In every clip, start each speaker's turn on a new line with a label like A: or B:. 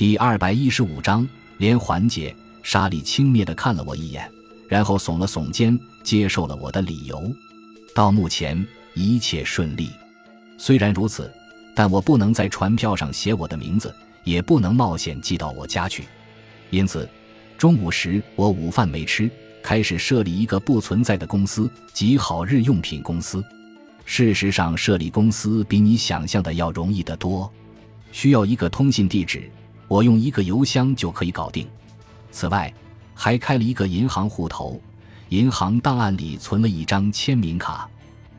A: 第二百一十五章连环节。莎莉轻蔑地看了我一眼，然后耸了耸肩，接受了我的理由。到目前一切顺利。虽然如此，但我不能在船票上写我的名字，也不能冒险寄到我家去。因此，中午时我午饭没吃，开始设立一个不存在的公司即好日用品公司。事实上，设立公司比你想象的要容易得多，需要一个通信地址，我用一个邮箱就可以搞定。此外，还开了一个银行户头，银行档案里存了一张签名卡。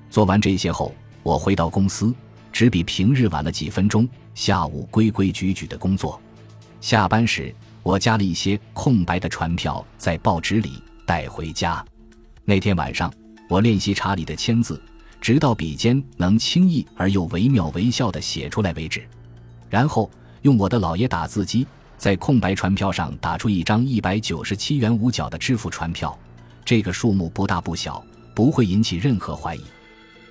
A: 做完这些后，我回到公司，只比平日晚了几分钟。下午规规矩矩的工作。下班时，我加了一些空白的传票在报纸里带回家。那天晚上，我练习查理的签字，直到笔尖能轻易而又惟妙惟肖地写出来为止。然后用我的老爷打字机。在空白传票上打出一张一百九十七元五角的支付传票，这个数目不大不小，不会引起任何怀疑。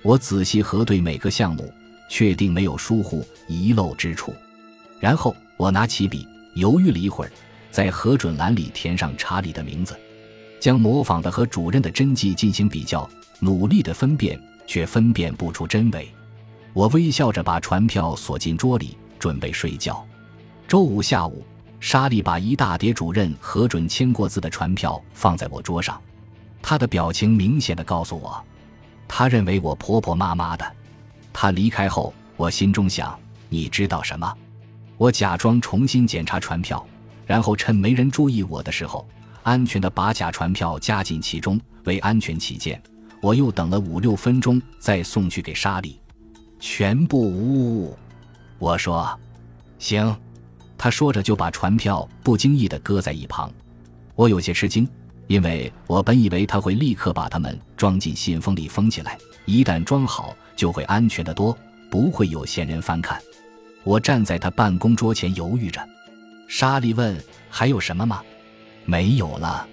A: 我仔细核对每个项目，确定没有疏忽遗漏之处。然后我拿起笔，犹豫了一会儿，在核准栏里填上查理的名字，将模仿的和主任的真迹进行比较，努力的分辨，却分辨不出真伪。我微笑着把传票锁进桌里，准备睡觉。周五下午。莎莉把一大叠主任核准签过字的传票放在我桌上，她的表情明显的告诉我，她认为我婆婆妈妈的。她离开后，我心中想：你知道什么？我假装重新检查传票，然后趁没人注意我的时候，安全的把假传票加进其中。为安全起见，我又等了五六分钟，再送去给莎莉。全部无误。我说：行。他说着，就把船票不经意地搁在一旁。我有些吃惊，因为我本以为他会立刻把它们装进信封里封起来，一旦装好，就会安全得多，不会有闲人翻看。我站在他办公桌前犹豫着。莎莉问：“还有什么吗？”“没有了。”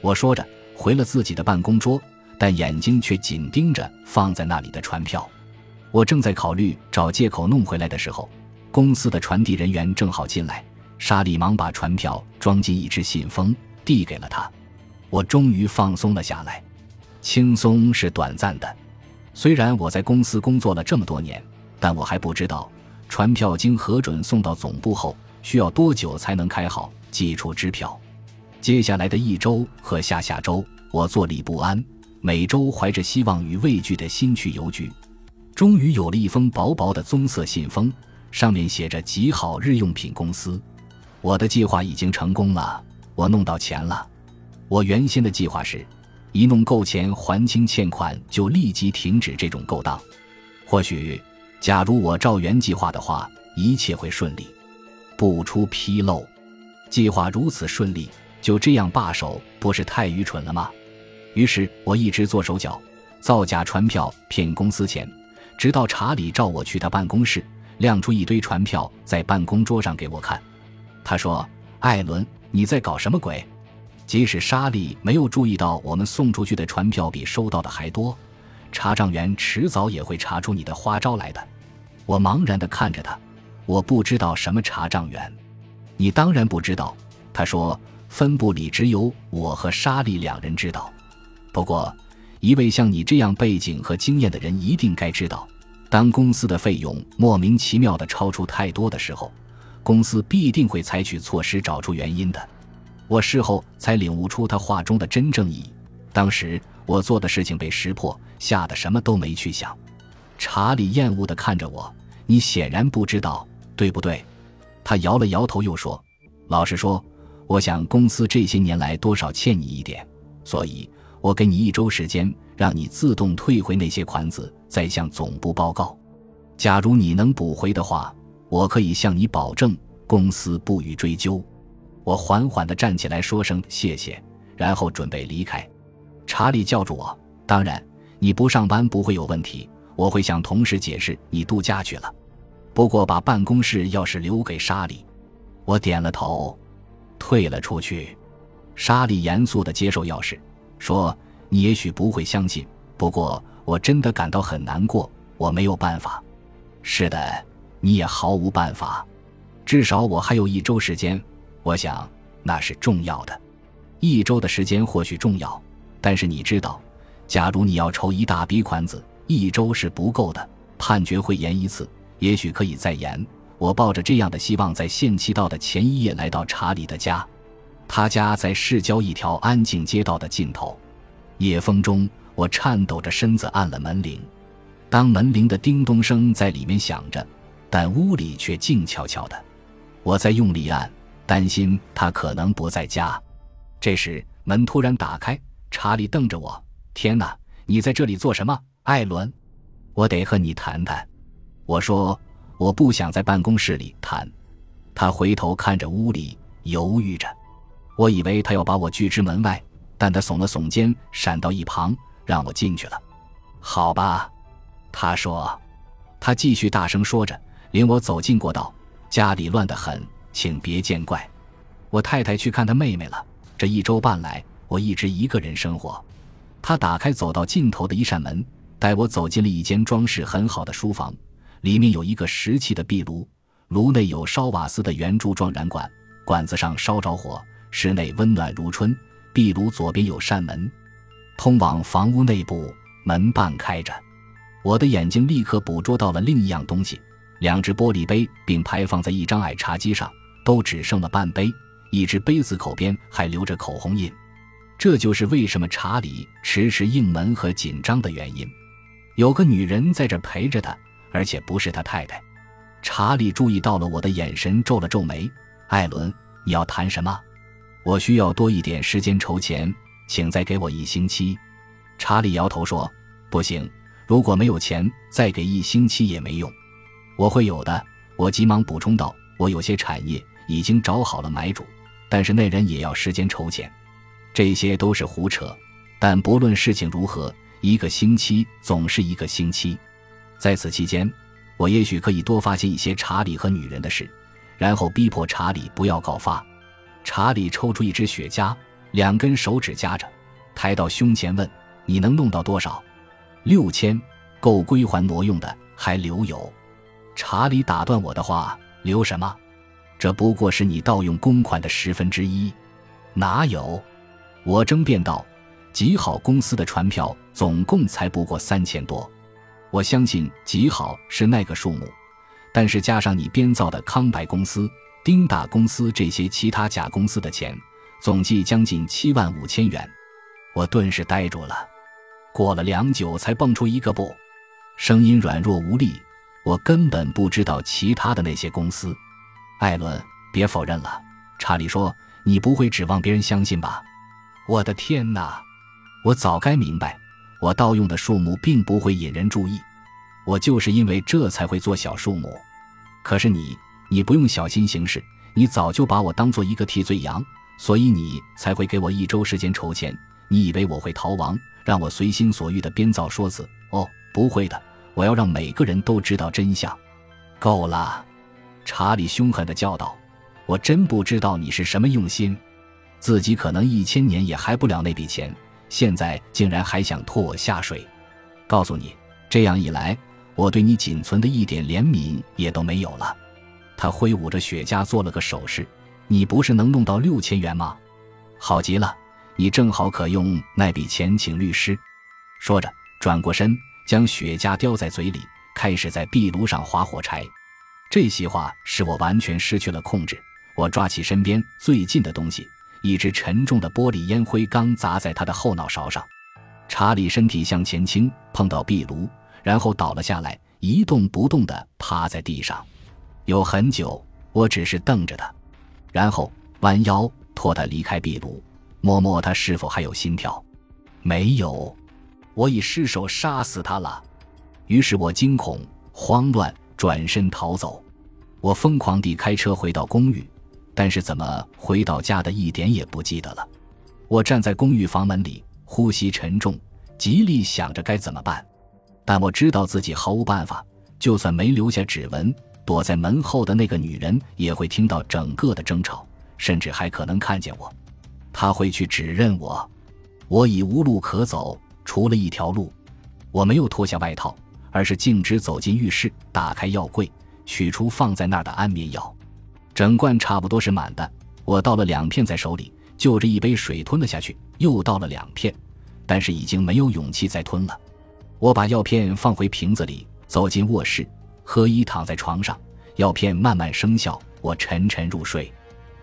A: 我说着，回了自己的办公桌，但眼睛却紧盯着放在那里的船票。我正在考虑找借口弄回来的时候。公司的传递人员正好进来，莎莉忙把船票装进一只信封，递给了他。我终于放松了下来。轻松是短暂的，虽然我在公司工作了这么多年，但我还不知道船票经核准送到总部后需要多久才能开好寄出支票。接下来的一周和下下周，我坐立不安，每周怀着希望与畏惧的心去邮局。终于有了一封薄薄的棕色信封。上面写着“极好日用品公司”，我的计划已经成功了，我弄到钱了。我原先的计划是，一弄够钱还清欠款，就立即停止这种勾当。或许，假如我照原计划的话，一切会顺利，不出纰漏。计划如此顺利，就这样罢手，不是太愚蠢了吗？于是我一直做手脚，造假传票骗公司钱，直到查理召我去他办公室。亮出一堆传票在办公桌上给我看，他说：“艾伦，你在搞什么鬼？”即使莎莉没有注意到我们送出去的传票比收到的还多，查账员迟早也会查出你的花招来的。我茫然地看着他，我不知道什么查账员，你当然不知道。他说：“分部里只有我和莎莉两人知道，不过一位像你这样背景和经验的人一定该知道。”当公司的费用莫名其妙的超出太多的时候，公司必定会采取措施找出原因的。我事后才领悟出他话中的真正意义。当时我做的事情被识破，吓得什么都没去想。查理厌恶地看着我：“你显然不知道，对不对？”他摇了摇头，又说：“老实说，我想公司这些年来多少欠你一点，所以我给你一周时间，让你自动退回那些款子。”再向总部报告。假如你能补回的话，我可以向你保证，公司不予追究。我缓缓地站起来，说声谢谢，然后准备离开。查理叫住我：“当然，你不上班不会有问题。我会向同事解释你度假去了。不过把办公室钥匙留给莎莉。”我点了头，退了出去。莎莉严肃地接受钥匙，说：“你也许不会相信，不过……”我真的感到很难过，我没有办法。是的，你也毫无办法。至少我还有一周时间。我想那是重要的。一周的时间或许重要，但是你知道，假如你要筹一大笔款子，一周是不够的。判决会延一次，也许可以再延。我抱着这样的希望，在限期到的前一夜来到查理的家。他家在市郊一条安静街道的尽头。夜风中，我颤抖着身子按了门铃。当门铃的叮咚声在里面响着，但屋里却静悄悄的。我在用力按，担心他可能不在家。这时门突然打开，查理瞪着我：“天哪，你在这里做什么，艾伦？我得和你谈谈。”我说：“我不想在办公室里谈。”他回头看着屋里，犹豫着。我以为他要把我拒之门外，但他耸了耸肩，闪到一旁，让我进去了。好吧。他说：“他继续大声说着，领我走进过道。家里乱得很，请别见怪。我太太去看她妹妹了。这一周半来，我一直一个人生活。”他打开走到尽头的一扇门，带我走进了一间装饰很好的书房。里面有一个石砌的壁炉，炉内有烧瓦斯的圆柱状燃管，管子上烧着火，室内温暖如春。壁炉左边有扇门，通往房屋内部，门半开着。我的眼睛立刻捕捉到了另一样东西：两只玻璃杯，并排放在一张矮茶几上，都只剩了半杯。一只杯子口边还留着口红印。这就是为什么查理迟迟应门和紧张的原因。有个女人在这陪着他，而且不是他太太。查理注意到了我的眼神，皱了皱眉：“艾伦，你要谈什么？我需要多一点时间筹钱，请再给我一星期。”查理摇头说：“不行。”如果没有钱，再给一星期也没用。我会有的。我急忙补充道：“我有些产业已经找好了买主，但是那人也要时间筹钱。这些都是胡扯。但不论事情如何，一个星期总是一个星期。在此期间，我也许可以多发现一些查理和女人的事，然后逼迫查理不要告发。”查理抽出一支雪茄，两根手指夹着，抬到胸前问：“你能弄到多少？”六千够归还挪用的，还留有。查理打断我的话：“留什么？这不过是你盗用公款的十分之一。”哪有？我争辩道：“极好公司的船票总共才不过三千多。我相信极好是那个数目，但是加上你编造的康白公司、丁大公司这些其他假公司的钱，总计将近七万五千元。”我顿时呆住了。过了良久，才蹦出一个“不”，声音软弱无力。我根本不知道其他的那些公司。艾伦，别否认了。查理说：“你不会指望别人相信吧？”我的天哪！我早该明白，我盗用的数目并不会引人注意。我就是因为这才会做小数目。可是你，你不用小心行事，你早就把我当做一个替罪羊，所以你才会给我一周时间筹钱。你以为我会逃亡？让我随心所欲的编造说辞？哦，不会的！我要让每个人都知道真相。够了！查理凶狠的叫道：“我真不知道你是什么用心，自己可能一千年也还不了那笔钱，现在竟然还想拖我下水。告诉你，这样一来，我对你仅存的一点怜悯也都没有了。”他挥舞着雪茄做了个手势：“你不是能弄到六千元吗？好极了！”你正好可用那笔钱请律师。说着，转过身，将雪茄叼在嘴里，开始在壁炉上划火柴。这席话使我完全失去了控制。我抓起身边最近的东西，一只沉重的玻璃烟灰缸砸在他的后脑勺上。查理身体向前倾，碰到壁炉，然后倒了下来，一动不动地趴在地上。有很久，我只是瞪着他，然后弯腰拖他离开壁炉。摸摸他是否还有心跳，没有，我已失手杀死他了。于是我惊恐慌乱，转身逃走。我疯狂地开车回到公寓，但是怎么回到家的一点也不记得了。我站在公寓房门里，呼吸沉重，极力想着该怎么办。但我知道自己毫无办法，就算没留下指纹，躲在门后的那个女人也会听到整个的争吵，甚至还可能看见我。她会去指认我，我已无路可走，除了一条路。我没有脱下外套，而是径直走进浴室，打开药柜，取出放在那儿的安眠药。整罐差不多是满的，我倒了两片在手里，就着一杯水吞了下去，又倒了两片，但是已经没有勇气再吞了。我把药片放回瓶子里，走进卧室，何一躺在床上，药片慢慢生效，我沉沉入睡。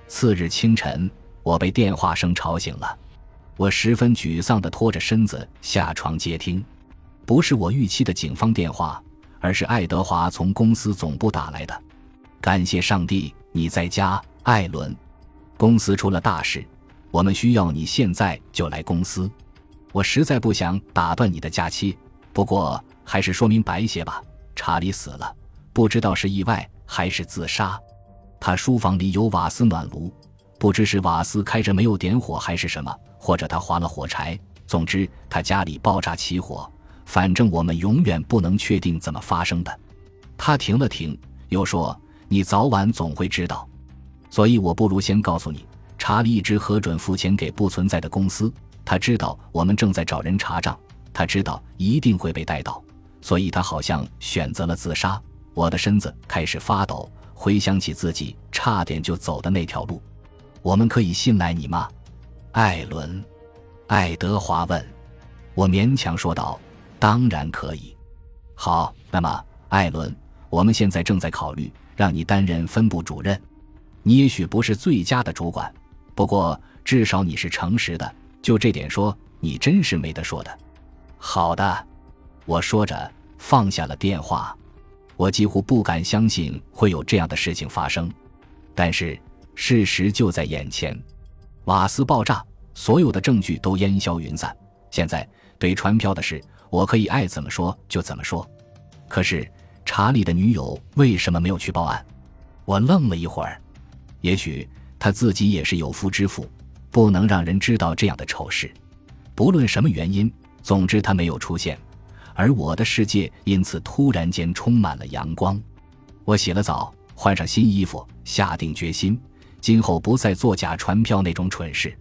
A: 次日清晨，我被电话声吵醒了，我十分沮丧地拖着身子下床接听，不是我预期的警方电话，而是爱德华从公司总部打来的。感谢上帝，你在家，艾伦。公司出了大事，我们需要你现在就来公司。我实在不想打断你的假期，不过还是说明白些吧。查理死了，不知道是意外还是自杀。他书房里有瓦斯暖炉，不知是瓦斯开着没有点火还是什么，或者他划了火柴。总之，他家里爆炸起火。反正我们永远不能确定怎么发生的。他停了停，又说。你早晚总会知道，所以我不如先告诉你，查理一直核准付钱给不存在的公司。他知道我们正在找人查账，他知道一定会被带到，所以他好像选择了自杀。我的身子开始发抖，回想起自己差点就走的那条路。我们可以信赖你吗，艾伦？爱德华问。我勉强说道：“当然可以。”好，那么，艾伦，我们现在正在考虑。让你担任分部主任，你也许不是最佳的主管，不过至少你是诚实的。就这点说，你真是没得说的。好的，我说着放下了电话。我几乎不敢相信会有这样的事情发生，但是事实就在眼前。瓦斯爆炸，所有的证据都烟消云散。现在对传票的事，我可以爱怎么说就怎么说。可是。查理的女友为什么没有去报案？我愣了一会儿。也许他自己也是有夫之妇，不能让人知道这样的丑事。不论什么原因，总之他没有出现，而我的世界因此突然间充满了阳光。我洗了澡，换上新衣服，下定决心，今后不再做假传票那种蠢事，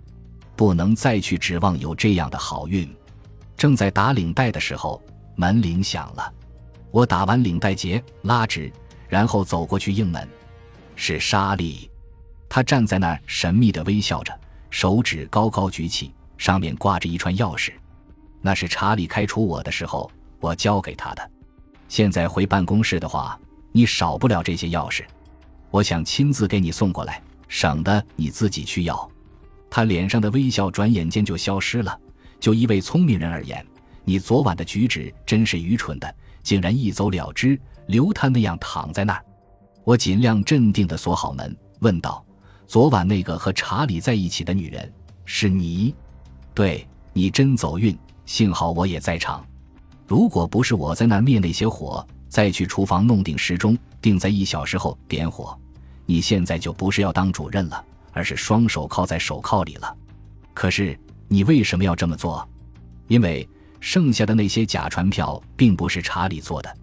A: 不能再去指望有这样的好运。正在打领带的时候，门铃响了。我打完领带结，拉直，然后走过去应门。是莎莉，她站在那儿神秘地微笑着，手指高高举起，上面挂着一串钥匙。那是查理开除我的时候我交给他的。现在回办公室的话，你少不了这些钥匙。我想亲自给你送过来，省得你自己去要。他脸上的微笑转眼间就消失了。就一位聪明人而言，你昨晚的举止真是愚蠢的。竟然一走了之，留他那样躺在那儿。我尽量镇定地锁好门，问道：“昨晚那个和查理在一起的女人是你？对，你真走运，幸好我也在场。如果不是我在那灭那些火，再去厨房弄定时钟，定在一小时后点火，你现在就不是要当主任了，而是双手铐在手铐里了。可是你为什么要这么做？因为……”剩下的那些假传票并不是查理做的，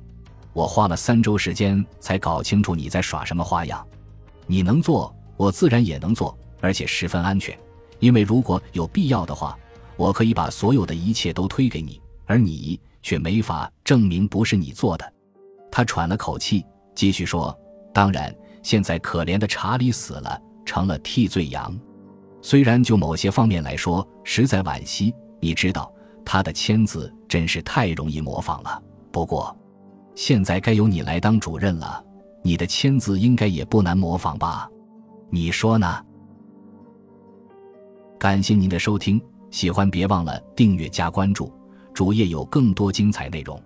A: 我花了三周时间才搞清楚你在耍什么花样。你能做，我自然也能做，而且十分安全。因为如果有必要的话，我可以把所有的一切都推给你，而你却没法证明不是你做的。他喘了口气，继续说：“当然，现在可怜的查理死了，成了替罪羊。虽然就某些方面来说，实在惋惜。你知道。”他的签字真是太容易模仿了。不过，现在该由你来当主任了。你的签字应该也不难模仿吧？你说呢？感谢您的收听，喜欢别忘了订阅加关注，主页有更多精彩内容。